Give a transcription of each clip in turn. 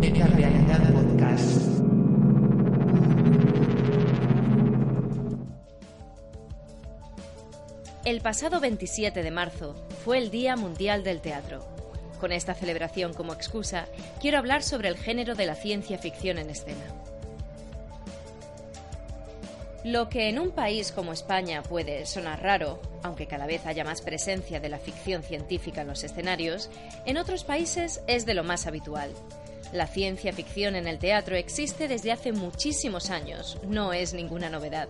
Realidad Podcast. El pasado 27 de marzo fue el Día Mundial del Teatro. Con esta celebración como excusa, quiero hablar sobre el género de la ciencia ficción en escena. Lo que en un país como España puede sonar raro, aunque cada vez haya más presencia de la ficción científica en los escenarios, en otros países es de lo más habitual. La ciencia ficción en el teatro existe desde hace muchísimos años, no es ninguna novedad.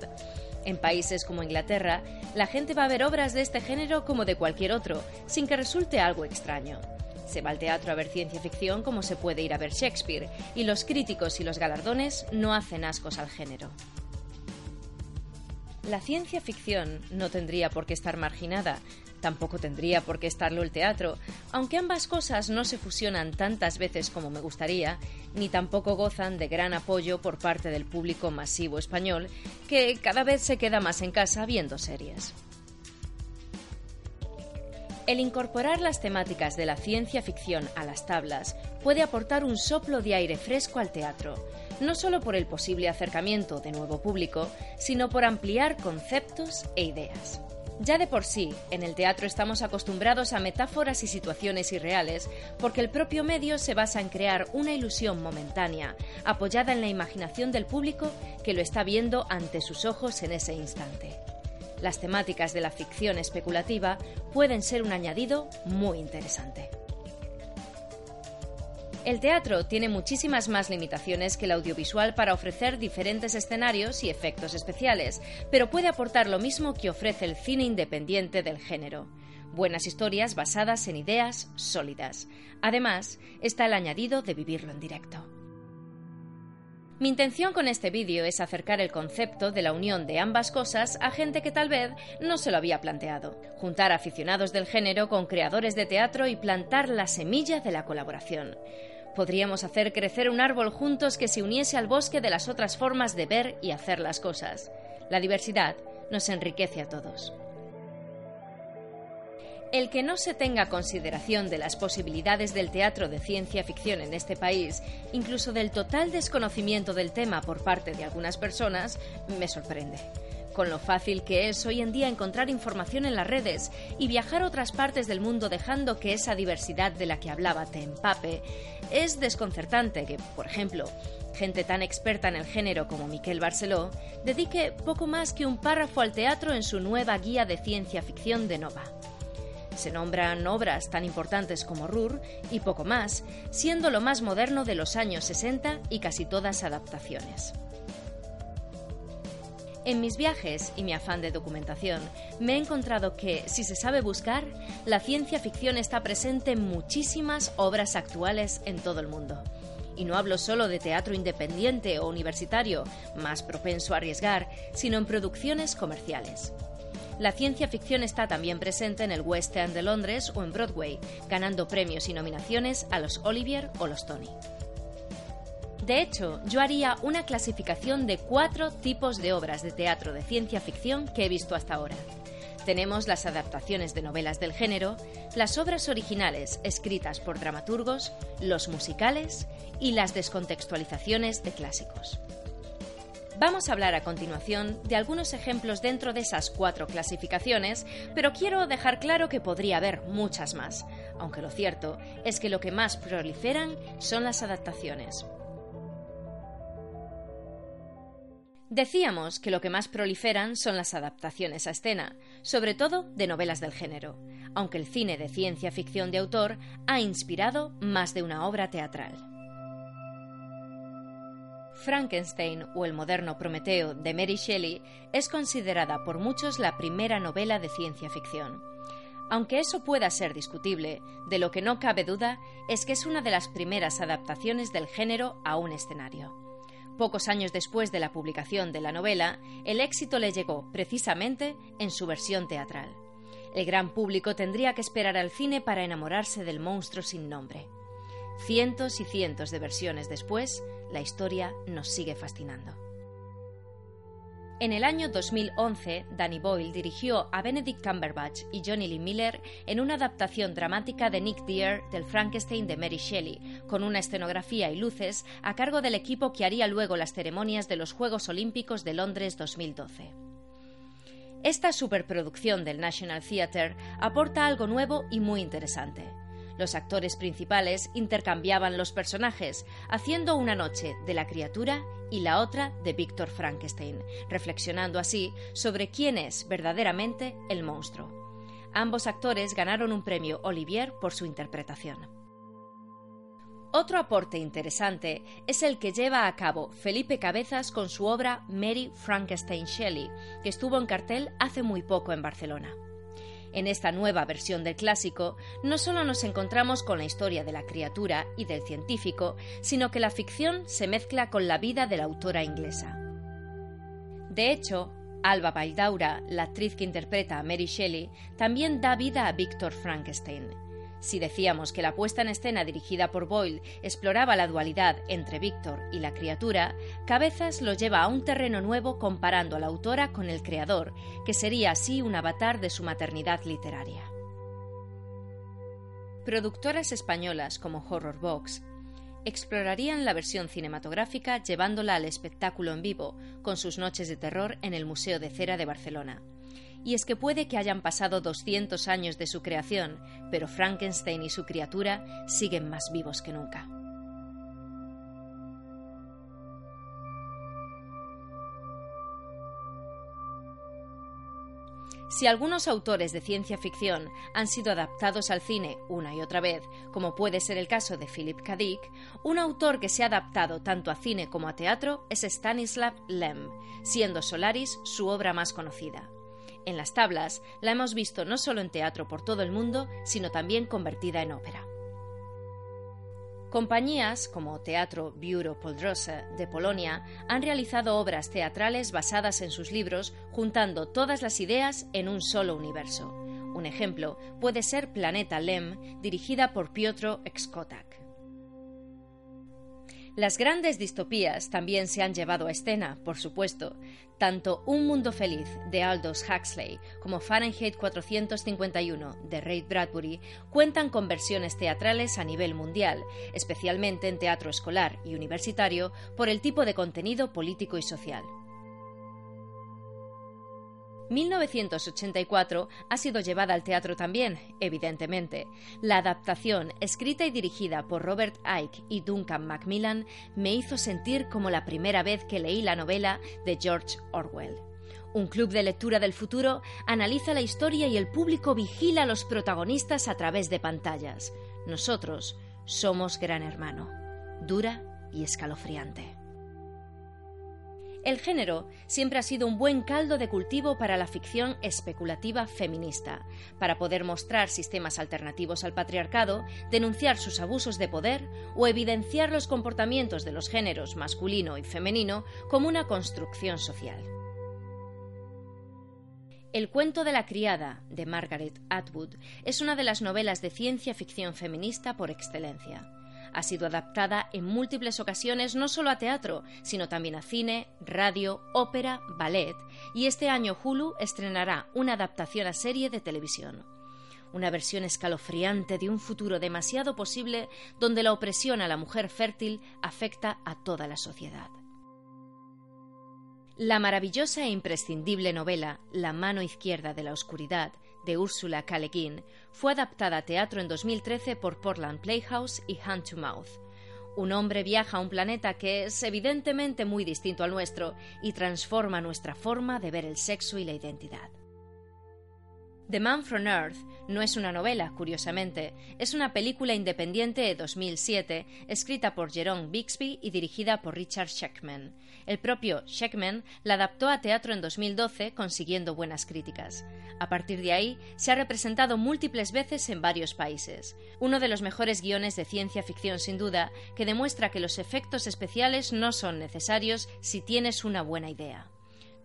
En países como Inglaterra, la gente va a ver obras de este género como de cualquier otro, sin que resulte algo extraño. Se va al teatro a ver ciencia ficción como se puede ir a ver Shakespeare, y los críticos y los galardones no hacen ascos al género. La ciencia ficción no tendría por qué estar marginada, tampoco tendría por qué estarlo el teatro, aunque ambas cosas no se fusionan tantas veces como me gustaría, ni tampoco gozan de gran apoyo por parte del público masivo español, que cada vez se queda más en casa viendo series. El incorporar las temáticas de la ciencia ficción a las tablas puede aportar un soplo de aire fresco al teatro, no solo por el posible acercamiento de nuevo público, sino por ampliar conceptos e ideas. Ya de por sí, en el teatro estamos acostumbrados a metáforas y situaciones irreales, porque el propio medio se basa en crear una ilusión momentánea, apoyada en la imaginación del público que lo está viendo ante sus ojos en ese instante. Las temáticas de la ficción especulativa pueden ser un añadido muy interesante. El teatro tiene muchísimas más limitaciones que el audiovisual para ofrecer diferentes escenarios y efectos especiales, pero puede aportar lo mismo que ofrece el cine independiente del género. Buenas historias basadas en ideas sólidas. Además, está el añadido de vivirlo en directo. Mi intención con este vídeo es acercar el concepto de la unión de ambas cosas a gente que tal vez no se lo había planteado, juntar aficionados del género con creadores de teatro y plantar la semilla de la colaboración. Podríamos hacer crecer un árbol juntos que se uniese al bosque de las otras formas de ver y hacer las cosas. La diversidad nos enriquece a todos. El que no se tenga consideración de las posibilidades del teatro de ciencia ficción en este país, incluso del total desconocimiento del tema por parte de algunas personas, me sorprende con lo fácil que es hoy en día encontrar información en las redes y viajar a otras partes del mundo dejando que esa diversidad de la que hablaba te empape, es desconcertante que, por ejemplo, gente tan experta en el género como Miquel Barceló dedique poco más que un párrafo al teatro en su nueva guía de ciencia ficción de Nova. Se nombran obras tan importantes como Rur y poco más, siendo lo más moderno de los años 60 y casi todas adaptaciones. En mis viajes y mi afán de documentación, me he encontrado que, si se sabe buscar, la ciencia ficción está presente en muchísimas obras actuales en todo el mundo. Y no hablo solo de teatro independiente o universitario, más propenso a arriesgar, sino en producciones comerciales. La ciencia ficción está también presente en el West End de Londres o en Broadway, ganando premios y nominaciones a los Olivier o los Tony. De hecho, yo haría una clasificación de cuatro tipos de obras de teatro de ciencia ficción que he visto hasta ahora. Tenemos las adaptaciones de novelas del género, las obras originales escritas por dramaturgos, los musicales y las descontextualizaciones de clásicos. Vamos a hablar a continuación de algunos ejemplos dentro de esas cuatro clasificaciones, pero quiero dejar claro que podría haber muchas más, aunque lo cierto es que lo que más proliferan son las adaptaciones. Decíamos que lo que más proliferan son las adaptaciones a escena, sobre todo de novelas del género, aunque el cine de ciencia ficción de autor ha inspirado más de una obra teatral. Frankenstein o el moderno Prometeo de Mary Shelley es considerada por muchos la primera novela de ciencia ficción. Aunque eso pueda ser discutible, de lo que no cabe duda es que es una de las primeras adaptaciones del género a un escenario. Pocos años después de la publicación de la novela, el éxito le llegó precisamente en su versión teatral. El gran público tendría que esperar al cine para enamorarse del monstruo sin nombre. Cientos y cientos de versiones después, la historia nos sigue fascinando. En el año 2011, Danny Boyle dirigió a Benedict Cumberbatch y Johnny Lee Miller en una adaptación dramática de Nick Dear del Frankenstein de Mary Shelley, con una escenografía y luces a cargo del equipo que haría luego las ceremonias de los Juegos Olímpicos de Londres 2012. Esta superproducción del National Theatre aporta algo nuevo y muy interesante. Los actores principales intercambiaban los personajes, haciendo una noche de la criatura y la otra de Víctor Frankenstein, reflexionando así sobre quién es verdaderamente el monstruo. Ambos actores ganaron un premio Olivier por su interpretación. Otro aporte interesante es el que lleva a cabo Felipe Cabezas con su obra Mary Frankenstein Shelley, que estuvo en cartel hace muy poco en Barcelona. En esta nueva versión del clásico, no solo nos encontramos con la historia de la criatura y del científico, sino que la ficción se mezcla con la vida de la autora inglesa. De hecho, Alba Baldaura, la actriz que interpreta a Mary Shelley, también da vida a Víctor Frankenstein, si decíamos que la puesta en escena dirigida por Boyle exploraba la dualidad entre Víctor y la criatura, Cabezas lo lleva a un terreno nuevo comparando a la autora con el creador, que sería así un avatar de su maternidad literaria. Productoras españolas como Horror Box explorarían la versión cinematográfica llevándola al espectáculo en vivo, con sus noches de terror en el Museo de Cera de Barcelona y es que puede que hayan pasado 200 años de su creación, pero Frankenstein y su criatura siguen más vivos que nunca. Si algunos autores de ciencia ficción han sido adaptados al cine una y otra vez, como puede ser el caso de Philip K. Dick, un autor que se ha adaptado tanto a cine como a teatro es Stanislav Lem, siendo Solaris su obra más conocida. En las tablas la hemos visto no solo en teatro por todo el mundo, sino también convertida en ópera. Compañías como Teatro Biuro Poldrosa de Polonia han realizado obras teatrales basadas en sus libros, juntando todas las ideas en un solo universo. Un ejemplo puede ser Planeta Lem, dirigida por Piotr Exkotak. Las grandes distopías también se han llevado a escena, por supuesto. Tanto Un Mundo Feliz de Aldous Huxley como Fahrenheit 451 de Ray Bradbury cuentan con versiones teatrales a nivel mundial, especialmente en teatro escolar y universitario, por el tipo de contenido político y social. 1984 ha sido llevada al teatro también, evidentemente. La adaptación, escrita y dirigida por Robert Icke y Duncan Macmillan, me hizo sentir como la primera vez que leí la novela de George Orwell. Un club de lectura del futuro analiza la historia y el público vigila a los protagonistas a través de pantallas. Nosotros somos Gran Hermano. Dura y escalofriante. El género siempre ha sido un buen caldo de cultivo para la ficción especulativa feminista, para poder mostrar sistemas alternativos al patriarcado, denunciar sus abusos de poder o evidenciar los comportamientos de los géneros masculino y femenino como una construcción social. El cuento de la criada, de Margaret Atwood, es una de las novelas de ciencia ficción feminista por excelencia. Ha sido adaptada en múltiples ocasiones no solo a teatro, sino también a cine, radio, ópera, ballet, y este año Hulu estrenará una adaptación a serie de televisión. Una versión escalofriante de un futuro demasiado posible donde la opresión a la mujer fértil afecta a toda la sociedad. La maravillosa e imprescindible novela La mano izquierda de la oscuridad de Ursula K. Fue adaptada a teatro en 2013 por Portland Playhouse y Hand to Mouth. Un hombre viaja a un planeta que es evidentemente muy distinto al nuestro y transforma nuestra forma de ver el sexo y la identidad. The Man from Earth no es una novela, curiosamente, es una película independiente de 2007, escrita por Jerome Bixby y dirigida por Richard Sheckman. El propio Sheckman la adaptó a teatro en 2012, consiguiendo buenas críticas. A partir de ahí, se ha representado múltiples veces en varios países. Uno de los mejores guiones de ciencia ficción, sin duda, que demuestra que los efectos especiales no son necesarios si tienes una buena idea.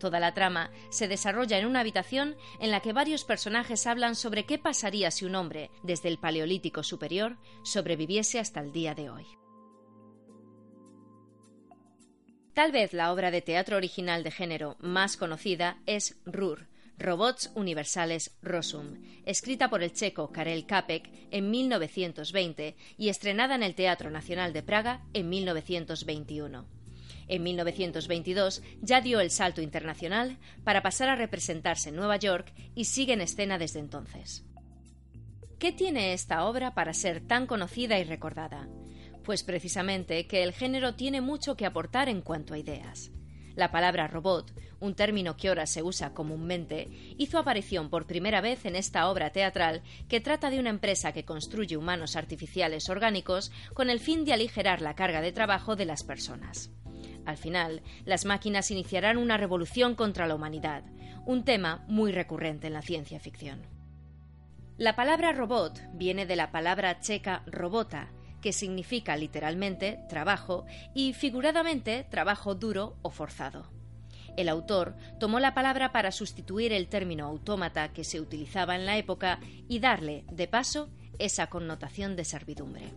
Toda la trama se desarrolla en una habitación en la que varios personajes hablan sobre qué pasaría si un hombre, desde el Paleolítico superior, sobreviviese hasta el día de hoy. Tal vez la obra de teatro original de género más conocida es Rur, Robots Universales Rosum, escrita por el checo Karel Kapek en 1920 y estrenada en el Teatro Nacional de Praga en 1921. En 1922 ya dio el salto internacional para pasar a representarse en Nueva York y sigue en escena desde entonces. ¿Qué tiene esta obra para ser tan conocida y recordada? Pues precisamente que el género tiene mucho que aportar en cuanto a ideas. La palabra robot, un término que ahora se usa comúnmente, hizo aparición por primera vez en esta obra teatral que trata de una empresa que construye humanos artificiales orgánicos con el fin de aligerar la carga de trabajo de las personas. Al final, las máquinas iniciarán una revolución contra la humanidad, un tema muy recurrente en la ciencia ficción. La palabra robot viene de la palabra checa robota, que significa literalmente trabajo y figuradamente trabajo duro o forzado. El autor tomó la palabra para sustituir el término autómata que se utilizaba en la época y darle, de paso, esa connotación de servidumbre.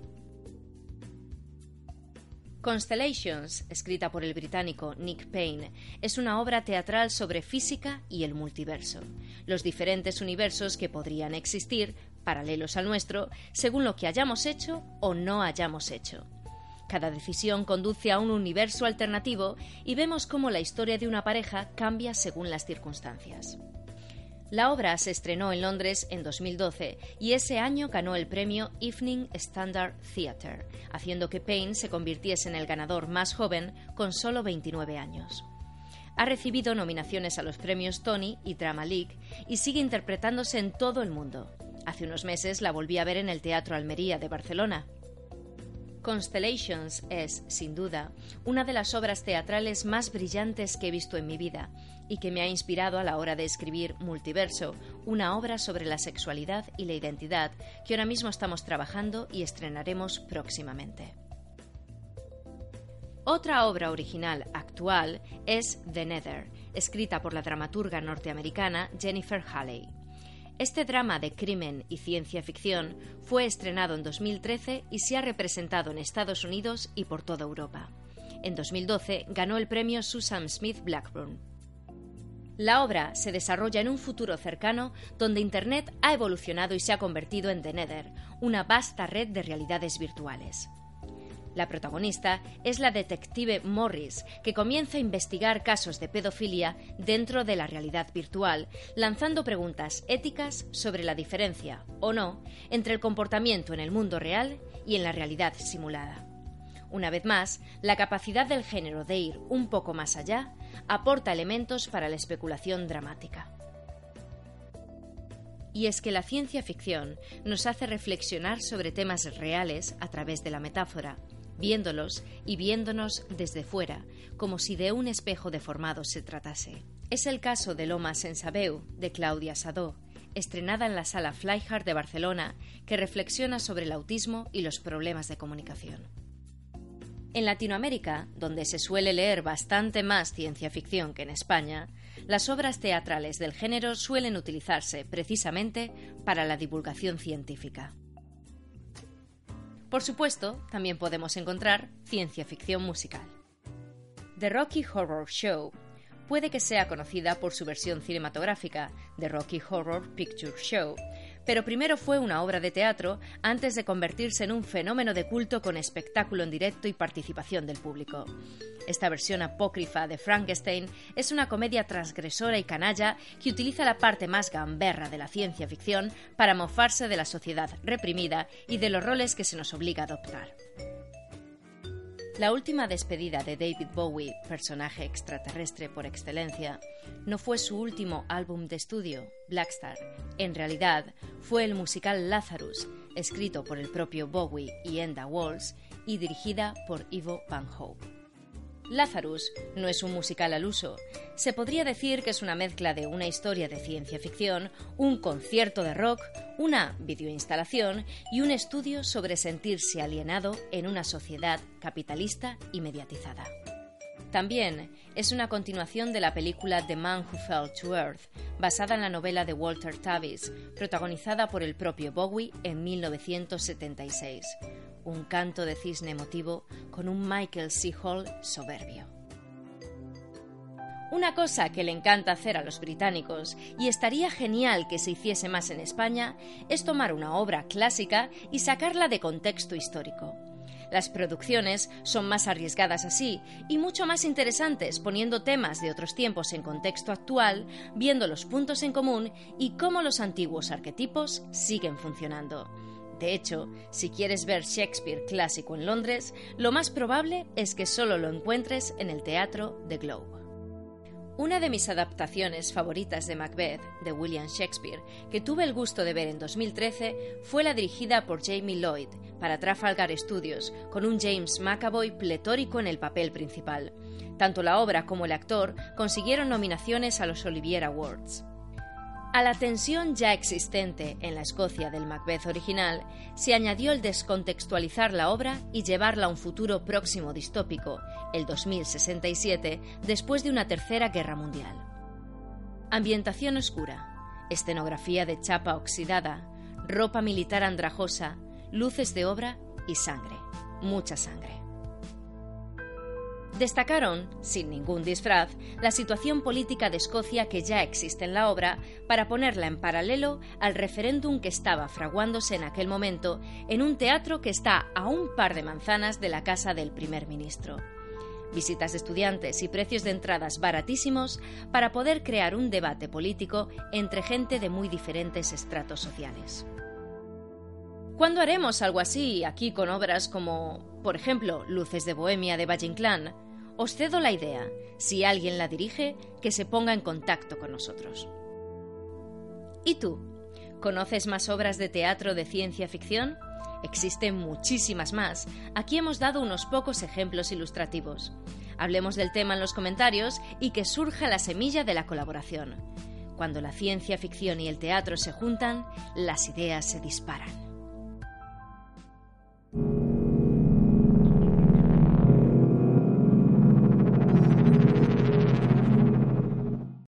Constellations, escrita por el británico Nick Payne, es una obra teatral sobre física y el multiverso, los diferentes universos que podrían existir, paralelos al nuestro, según lo que hayamos hecho o no hayamos hecho. Cada decisión conduce a un universo alternativo y vemos cómo la historia de una pareja cambia según las circunstancias. La obra se estrenó en Londres en 2012 y ese año ganó el premio Evening Standard Theatre, haciendo que Payne se convirtiese en el ganador más joven con solo 29 años. Ha recibido nominaciones a los premios Tony y Drama League y sigue interpretándose en todo el mundo. Hace unos meses la volví a ver en el Teatro Almería de Barcelona. Constellations es, sin duda, una de las obras teatrales más brillantes que he visto en mi vida y que me ha inspirado a la hora de escribir Multiverso, una obra sobre la sexualidad y la identidad que ahora mismo estamos trabajando y estrenaremos próximamente. Otra obra original actual es The Nether, escrita por la dramaturga norteamericana Jennifer Halley. Este drama de crimen y ciencia ficción fue estrenado en 2013 y se ha representado en Estados Unidos y por toda Europa. En 2012 ganó el premio Susan Smith Blackburn. La obra se desarrolla en un futuro cercano donde Internet ha evolucionado y se ha convertido en The Nether, una vasta red de realidades virtuales. La protagonista es la detective Morris, que comienza a investigar casos de pedofilia dentro de la realidad virtual, lanzando preguntas éticas sobre la diferencia, o no, entre el comportamiento en el mundo real y en la realidad simulada. Una vez más, la capacidad del género de ir un poco más allá aporta elementos para la especulación dramática. Y es que la ciencia ficción nos hace reflexionar sobre temas reales a través de la metáfora, viéndolos y viéndonos desde fuera, como si de un espejo deformado se tratase. Es el caso de Lomas en Sabeu, de Claudia Sadó, estrenada en la sala Flyhard de Barcelona, que reflexiona sobre el autismo y los problemas de comunicación. En Latinoamérica, donde se suele leer bastante más ciencia ficción que en España, las obras teatrales del género suelen utilizarse precisamente para la divulgación científica. Por supuesto, también podemos encontrar ciencia ficción musical. The Rocky Horror Show puede que sea conocida por su versión cinematográfica, The Rocky Horror Picture Show, pero primero fue una obra de teatro antes de convertirse en un fenómeno de culto con espectáculo en directo y participación del público. Esta versión apócrifa de Frankenstein es una comedia transgresora y canalla que utiliza la parte más gamberra de la ciencia ficción para mofarse de la sociedad reprimida y de los roles que se nos obliga a adoptar. La última despedida de David Bowie, personaje extraterrestre por excelencia, no fue su último álbum de estudio, Blackstar. En realidad, fue el musical Lazarus, escrito por el propio Bowie y Enda Walls y dirigida por Ivo Van Hope. Lazarus no es un musical al uso. Se podría decir que es una mezcla de una historia de ciencia ficción, un concierto de rock, una videoinstalación y un estudio sobre sentirse alienado en una sociedad capitalista y mediatizada. También es una continuación de la película The Man Who Fell to Earth, basada en la novela de Walter Tavis, protagonizada por el propio Bowie en 1976 un canto de cisne emotivo con un Michael C. Hall soberbio. Una cosa que le encanta hacer a los británicos, y estaría genial que se hiciese más en España, es tomar una obra clásica y sacarla de contexto histórico. Las producciones son más arriesgadas así y mucho más interesantes poniendo temas de otros tiempos en contexto actual, viendo los puntos en común y cómo los antiguos arquetipos siguen funcionando. De hecho, si quieres ver Shakespeare clásico en Londres, lo más probable es que solo lo encuentres en el Teatro de Globe. Una de mis adaptaciones favoritas de Macbeth, de William Shakespeare, que tuve el gusto de ver en 2013, fue la dirigida por Jamie Lloyd para Trafalgar Studios, con un James McAvoy pletórico en el papel principal. Tanto la obra como el actor consiguieron nominaciones a los Olivier Awards. A la tensión ya existente en la Escocia del Macbeth original se añadió el descontextualizar la obra y llevarla a un futuro próximo distópico, el 2067, después de una tercera guerra mundial. Ambientación oscura, escenografía de chapa oxidada, ropa militar andrajosa, luces de obra y sangre, mucha sangre. Destacaron, sin ningún disfraz, la situación política de Escocia que ya existe en la obra para ponerla en paralelo al referéndum que estaba fraguándose en aquel momento en un teatro que está a un par de manzanas de la casa del primer ministro. Visitas de estudiantes y precios de entradas baratísimos para poder crear un debate político entre gente de muy diferentes estratos sociales. ¿Cuándo haremos algo así aquí con obras como, por ejemplo, Luces de Bohemia de Valle os cedo la idea, si alguien la dirige, que se ponga en contacto con nosotros. ¿Y tú? ¿Conoces más obras de teatro de ciencia ficción? Existen muchísimas más. Aquí hemos dado unos pocos ejemplos ilustrativos. Hablemos del tema en los comentarios y que surja la semilla de la colaboración. Cuando la ciencia ficción y el teatro se juntan, las ideas se disparan.